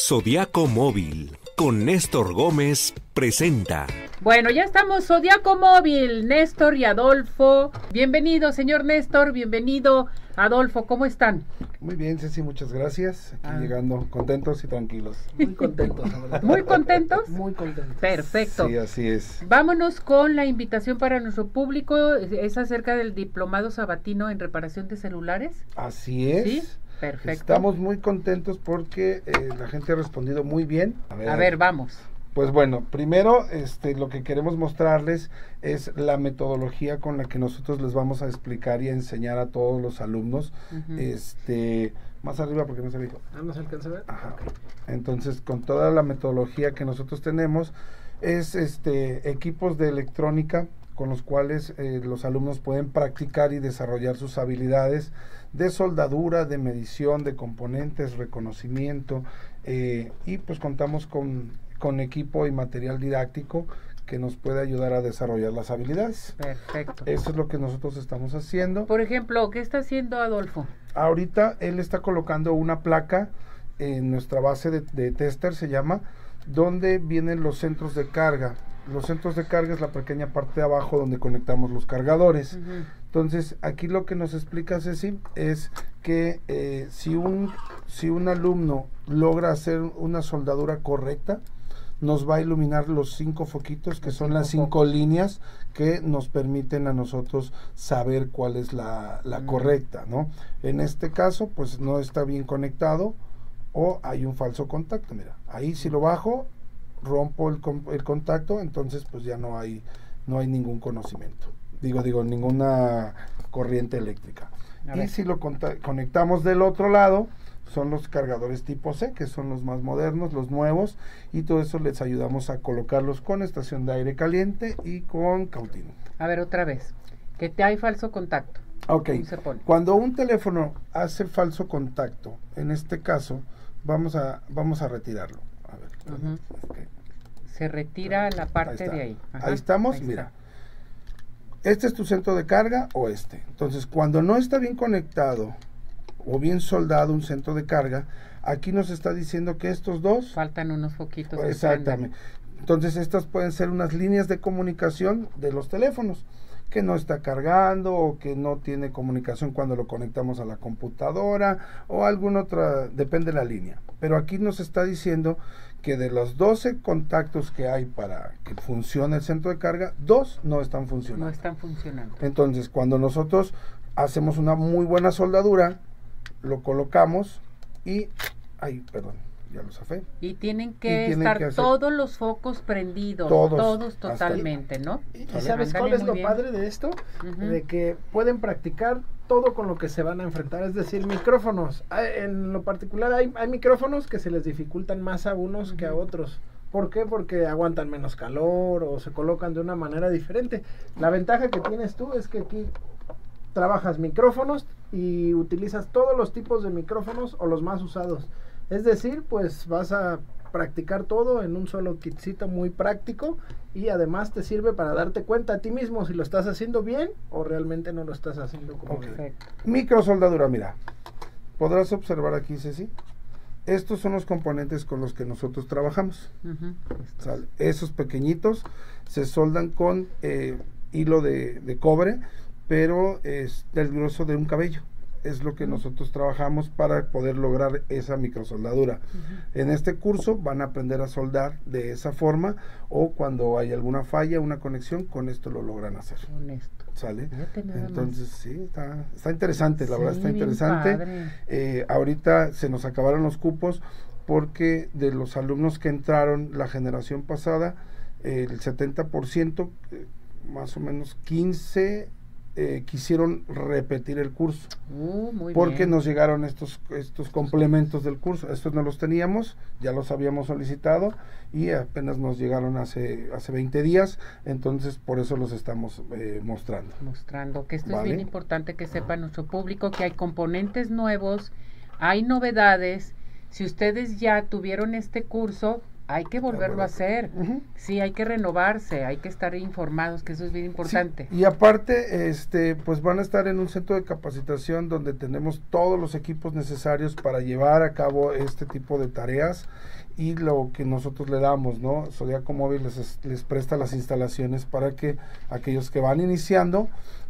Zodiaco Móvil con Néstor Gómez presenta. Bueno, ya estamos Zodiaco Móvil, Néstor y Adolfo. Bienvenido, señor Néstor, bienvenido, Adolfo, ¿cómo están? Muy bien, Ceci, muchas gracias. Aquí Ah. llegando contentos y tranquilos. Muy contentos. ¿Muy contentos? Muy contentos. Perfecto. Sí, así es. Vámonos con la invitación para nuestro público. Es acerca del diplomado sabatino en reparación de celulares. Así es. Sí, perfecto. Estamos muy contentos porque eh, la gente ha respondido muy bien. A ver, vamos. Pues bueno, primero este, lo que queremos mostrarles es la metodología con la que nosotros les vamos a explicar y a enseñar a todos los alumnos. Este, más arriba porque no se dijo. Ah, ¿no se alcanza a ver? Ajá. Ok. Entonces, con toda la metodología que nosotros tenemos, es este equipos de electrónica con los cuales eh, los alumnos pueden practicar y desarrollar sus habilidades de soldadura, de medición, de componentes, reconocimiento, eh, y pues contamos con, con equipo y material didáctico que nos puede ayudar a desarrollar las habilidades. Perfecto. Eso es lo que nosotros estamos haciendo. Por ejemplo, ¿qué está haciendo Adolfo? Ahorita él está colocando una placa en nuestra base de, de tester, se llama, donde vienen los centros de carga. Los centros de carga es la pequeña parte de abajo donde conectamos los cargadores. Entonces, aquí lo que nos explica Ceci es que eh, si, un, si un alumno logra hacer una soldadura correcta, nos va a iluminar los cinco foquitos, que son las cinco líneas que nos permiten a nosotros saber cuál es la, la correcta, ¿no? En este caso, pues no está bien conectado o hay un falso contacto, mira. Ahí si lo bajo, rompo el, el contacto, entonces pues ya no hay, no hay ningún conocimiento. Digo, digo, ninguna corriente eléctrica. Y si lo conectamos del otro lado, son los cargadores tipo C, que son los más modernos, los nuevos, y todo eso les ayudamos a colocarlos con estación de aire caliente y con cautino. A ver, otra vez. Que te hay falso contacto. Ok, cuando un teléfono hace falso contacto, en este caso, vamos a, vamos a retirarlo. A ver, Se retira la parte de ahí. Ajá, Ahí estamos, ahí mira. Este es tu centro de carga o este. Entonces, cuando no está bien conectado o bien soldado un centro de carga, aquí nos está diciendo que estos dos Faltan unos foquitos. que Exactamente. Entonces estas pueden ser unas líneas de comunicación de los teléfonos que no está cargando o que no tiene comunicación cuando lo conectamos a la computadora o alguna otra, depende de la línea. Pero aquí nos está diciendo que de los 12 contactos que hay para que funcione el centro de carga, dos no están funcionando. No están funcionando. Entonces, cuando nosotros hacemos una muy buena soldadura, lo colocamos y, ay, perdón, ya lo zafé. Y tienen que tienen estar que todos los focos prendidos. Todos, Todos, totalmente, ¿no? ¿Y, sabes cuál es lo bien. padre de esto? De que pueden practicar todo con lo que se van a enfrentar. Es decir, micrófonos. Hay- En lo particular hay, hay micrófonos que se les dificultan más a unos que a otros. ¿Por qué? Porque aguantan menos calor o se colocan de una manera diferente. La ventaja que tienes tú es que aquí trabajas micrófonos y utilizas todos los tipos de micrófonos o los más usados. Es decir, pues vas a practicar todo en un solo kitcito muy práctico y además te sirve para darte cuenta a ti mismo si lo estás haciendo bien o realmente no lo estás haciendo como Ok. debe. Perfecto. Microsoldadura, mira. Podrás observar aquí, Ceci. Estos son los componentes con los que nosotros trabajamos. Esos pequeñitos se soldan con eh, hilo de, de cobre, pero es del grueso de un cabello. Es lo que nosotros trabajamos para poder lograr esa microsoldadura. En este curso van a aprender a soldar de esa forma o cuando hay alguna falla, una conexión, con esto lo logran hacer. ¿Sale? Fíjate nada más. Entonces, sí, está, está interesante, la verdad está interesante. Eh, ahorita se nos acabaron los cupos porque de los alumnos que entraron la generación pasada, el 70%, eh, más o menos 15, eh, quisieron repetir el curso Uh, muy porque bien. nos llegaron estos estos complementos del curso. Estos no los teníamos, ya los habíamos solicitado y apenas nos llegaron hace hace 20 días, entonces por eso los estamos eh, mostrando. mostrando que esto es bien importante que sepa nuestro público que hay componentes nuevos, hay novedades. Si ustedes ya tuvieron este curso, hay que volverlo a hacer. Sí, hay que renovarse, hay que estar informados, que eso es bien importante. Sí, y aparte, este, pues van a estar en un centro de capacitación donde tenemos todos los equipos necesarios para llevar a cabo este tipo de tareas y lo que nosotros le damos, ¿no? Zodiaco Móvil les, es- les presta las instalaciones para que aquellos que van iniciando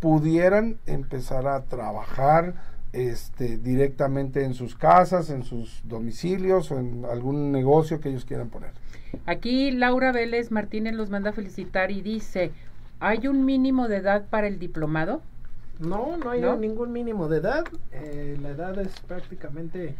pudieran empezar a trabajar este, directamente en sus casas, en sus domicilios o en algún negocio que ellos quieran poner. Aquí Laura Vélez Martínez los manda a felicitar y dice, ¿hay un mínimo de edad para el diplomado? No, no hay ¿No? ningún mínimo de edad. eh, la edad es prácticamente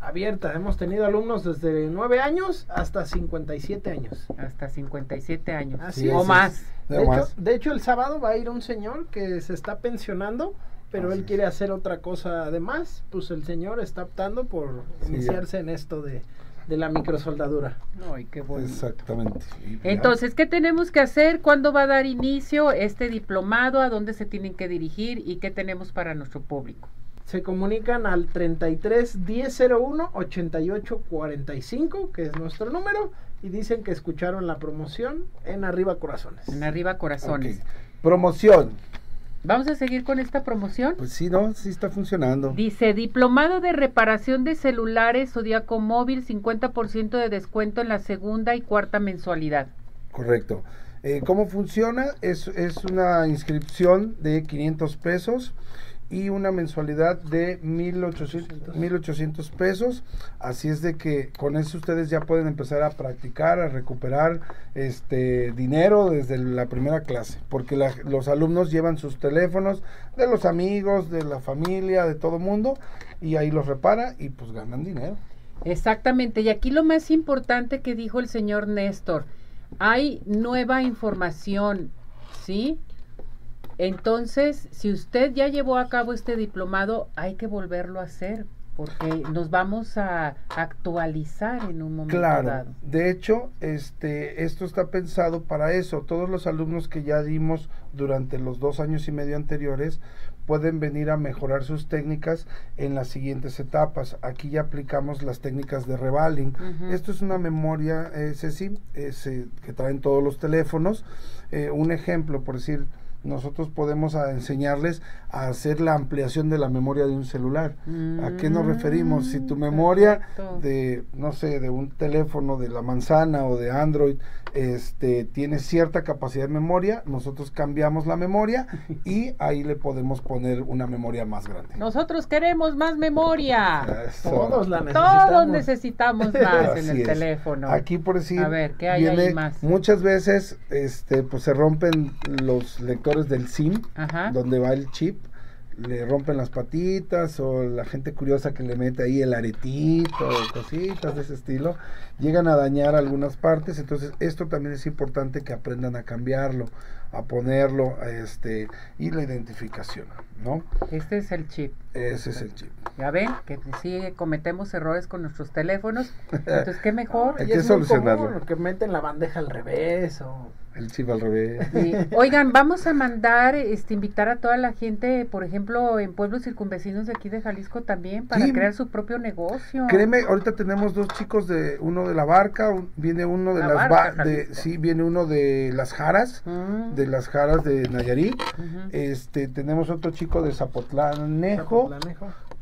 abierta. Hemos tenido alumnos desde 9 años hasta 57 años. Hasta 57 años. Así o es. más. De De hecho, más. de hecho, el sábado va a ir un señor que se está pensionando, pero Así él es. quiere hacer otra cosa además. Pues el señor está optando por Sí, iniciarse en esto de, de la microsoldadura. Ay, qué bonito. Exactamente. Entonces, ¿qué tenemos que hacer? ¿Cuándo va a dar inicio este diplomado? ¿A dónde se tienen que dirigir? ¿Y qué tenemos para nuestro público? Se comunican al 33 1001 88 45, que es nuestro número, y dicen que escucharon la promoción en Arriba Corazones. En arriba corazones. Promoción. Vamos a seguir con esta promoción. Pues sí, ¿no? Sí está funcionando. Dice, diplomado de reparación de celulares Zodiaco Móvil, 50% de descuento en la segunda y cuarta mensualidad. Correcto. Eh, ¿Cómo funciona? Es, es una inscripción de 500 pesos y una mensualidad de 1800, 1800 pesos. Así es de que con eso ustedes ya pueden empezar a practicar, a recuperar este dinero desde la primera clase. Porque la- los alumnos llevan sus teléfonos de los amigos, de la familia, de todo mundo y ahí los repara y pues ganan dinero. Exactamente, y aquí lo más importante que dijo el señor Néstor, hay nueva información, ¿sí? Entonces, si usted ya llevó a cabo este diplomado, hay que volverlo a hacer, porque nos vamos a actualizar en un momento Claro, dado. de hecho, este, esto está pensado para eso. Todos los alumnos que ya dimos durante los dos años y medio anteriores pueden venir a mejorar sus técnicas en las siguientes etapas. Aquí ya aplicamos las técnicas de revaling. Esto es una memoria, eh, Ceci, ese, que traen todos los teléfonos. Eh, un ejemplo, por decir, nosotros podemos a enseñarles a hacer la ampliación de la memoria de un celular. ¿A qué nos referimos? Si tu Mm, memoria perfecto. de, no sé, de un teléfono de la manzana o de Android, este, tiene cierta capacidad de memoria, nosotros cambiamos la memoria y ahí le podemos poner una memoria más grande. Nosotros queremos más memoria. Eso. Todos la necesitamos. Todos necesitamos más en el es. teléfono. Aquí por decir, A ver, ¿qué hay ahí viene- más? muchas veces este, pues se rompen los lectores del SIM, Ajá. donde va el chip, le rompen las patitas o la gente curiosa que le mete ahí el aretito o cositas de ese estilo, llegan a dañar algunas partes, entonces esto también es importante que aprendan a cambiarlo, a ponerlo, a este y la identificación, ¿no? Este es el chip. Ese es el chip. Ya ven que sí cometemos errores con nuestros teléfonos. Entonces, qué mejor. Hay Y que es muy solucionarlo. común que meten la bandeja al revés o El chip al revés. Sí. Oigan, vamos a mandar, este, invitar a toda la gente, por ejemplo, en pueblos circunvecinos de aquí de Jalisco también, para Sí. crear su propio negocio. Créeme, ahorita tenemos dos chicos de uno de la barca, un- viene uno de La las Barca, ba- de, sí, viene uno de las Jaras, Mm, de las Jaras de Nayarit. Este, tenemos otro chico de Zapotlanejo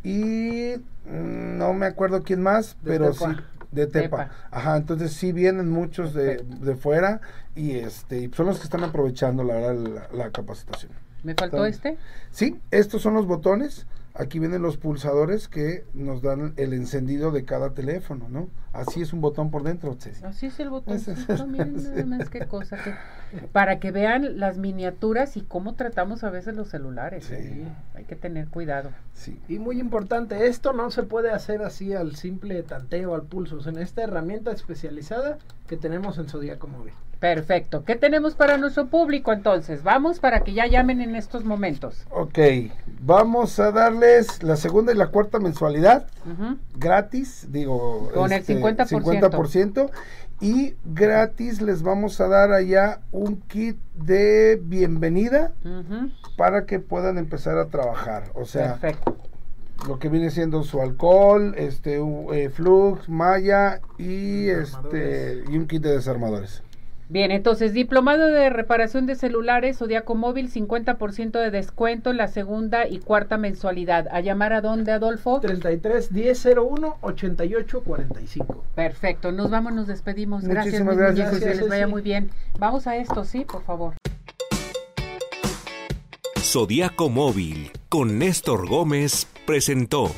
Y mm, no me acuerdo quién más, De pero Tepa. sí de Tepa. Tepa. Ajá, entonces sí vienen muchos de, de fuera y este y son los que están aprovechando la verdad la, la capacitación. ¿Me faltó Entonces, este? Sí, estos son los botones. Aquí vienen los pulsadores que nos dan el encendido de cada teléfono, ¿no? Así es un botón por dentro. Ceci. Así es el botón. Miren nada más qué cosa. que- para que vean las miniaturas y cómo tratamos a veces los celulares. Sí. ¿eh? Hay que tener cuidado. Sí. Y muy importante, esto no se puede hacer así al simple tanteo, al pulso, en esta herramienta especializada que tenemos en Zodíaco Móvil. Perfecto. ¿Qué tenemos para nuestro público entonces? Vamos para que ya llamen en estos momentos. Ok, vamos a darles la segunda y la cuarta mensualidad Ujú. gratis, digo, Con el 50%. 50%, y gratis les vamos a dar allá un kit de bienvenida Ujú. para que puedan empezar a trabajar. O sea, Perfecto. lo que viene siendo su alcohol, este u- eh, flux, malla y este y un kit de desarmadores. Bien, entonces, diplomado de reparación de celulares Zodiaco Móvil, 50% de descuento en la segunda y cuarta mensualidad. ¿A llamar a dónde, Adolfo? 33 1001 88 45. Perfecto, nos vamos, nos despedimos. Gracias, Muchísimas mis gracias, muñecos, que les vaya muy bien. Vamos a esto, sí, por favor. Zodiaco Móvil con Néstor Gómez presentó